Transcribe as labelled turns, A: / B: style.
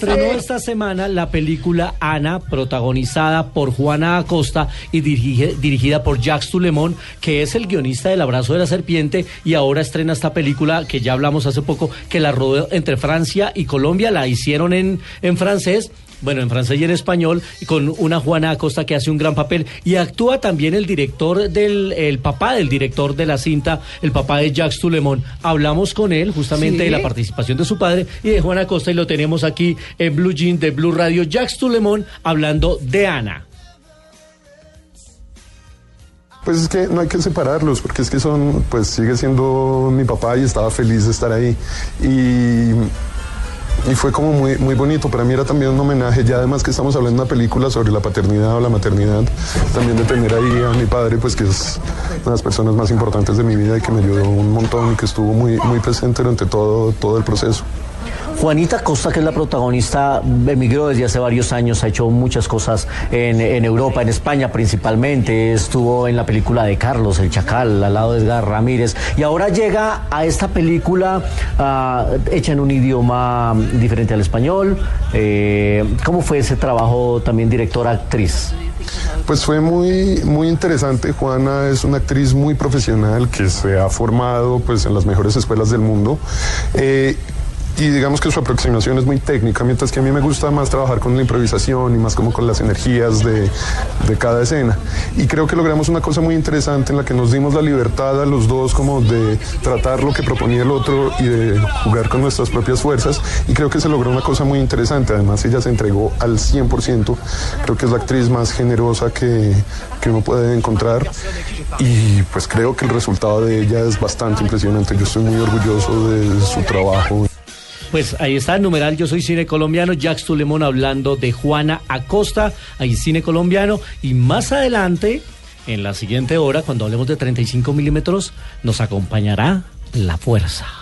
A: Estrenó esta semana la película Ana, protagonizada por Juana Acosta y dirige- dirigida por Jacques Tulemón, que es el guionista del Abrazo de la Serpiente, y ahora estrena esta película que ya hablamos hace poco, que la rodó entre Francia y Colombia, la hicieron en, en francés. Bueno, en francés y en español, con una Juana Acosta que hace un gran papel. Y actúa también el director del, el papá del director de la cinta, el papá de Jacques Tulemón. Hablamos con él justamente de la participación de su padre y de Juana Acosta y lo tenemos aquí en Blue Jean de Blue Radio, Jacques Tulemón, hablando de Ana.
B: Pues es que no hay que separarlos, porque es que son, pues sigue siendo mi papá y estaba feliz de estar ahí. Y, y fue como muy, muy bonito. Para mí era también un homenaje, ya además que estamos hablando de una película sobre la paternidad o la maternidad, también de tener ahí a mi padre, pues que es una de las personas más importantes de mi vida y que me ayudó un montón y que estuvo muy, muy presente durante todo, todo el proceso.
A: Juanita Costa, que es la protagonista, emigró desde hace varios años, ha hecho muchas cosas en, Europa, en España principalmente, estuvo en la película de Carlos, El Chacal, al lado de Edgar Ramírez, y ahora llega a esta película ah, hecha en un idioma diferente al español. Eh, ¿Cómo fue ese trabajo también directora-actriz?
B: Pues fue muy, muy interesante. Juana es una actriz muy profesional que se ha formado pues, en las mejores escuelas del mundo. Eh, y digamos que su aproximación es muy técnica, mientras que a mí me gusta más trabajar con la improvisación y más como con las energías de, de cada escena. Y creo que logramos una cosa muy interesante en la que nos dimos la libertad a los dos como de tratar lo que proponía el otro y de jugar con nuestras propias fuerzas. Y creo que se logró una cosa muy interesante. Además, ella se entregó al 100%. Creo que es la actriz más generosa que, que uno puede encontrar. Y pues creo que el resultado de ella es bastante impresionante. Yo estoy muy orgulloso de su trabajo.
A: Pues ahí está el numeral Yo Soy Cine Colombiano, Jacques Tulemón hablando de Juana Acosta, ahí Cine Colombiano, y más adelante, en la siguiente hora, cuando hablemos de 35 milímetros, nos acompañará La Fuerza.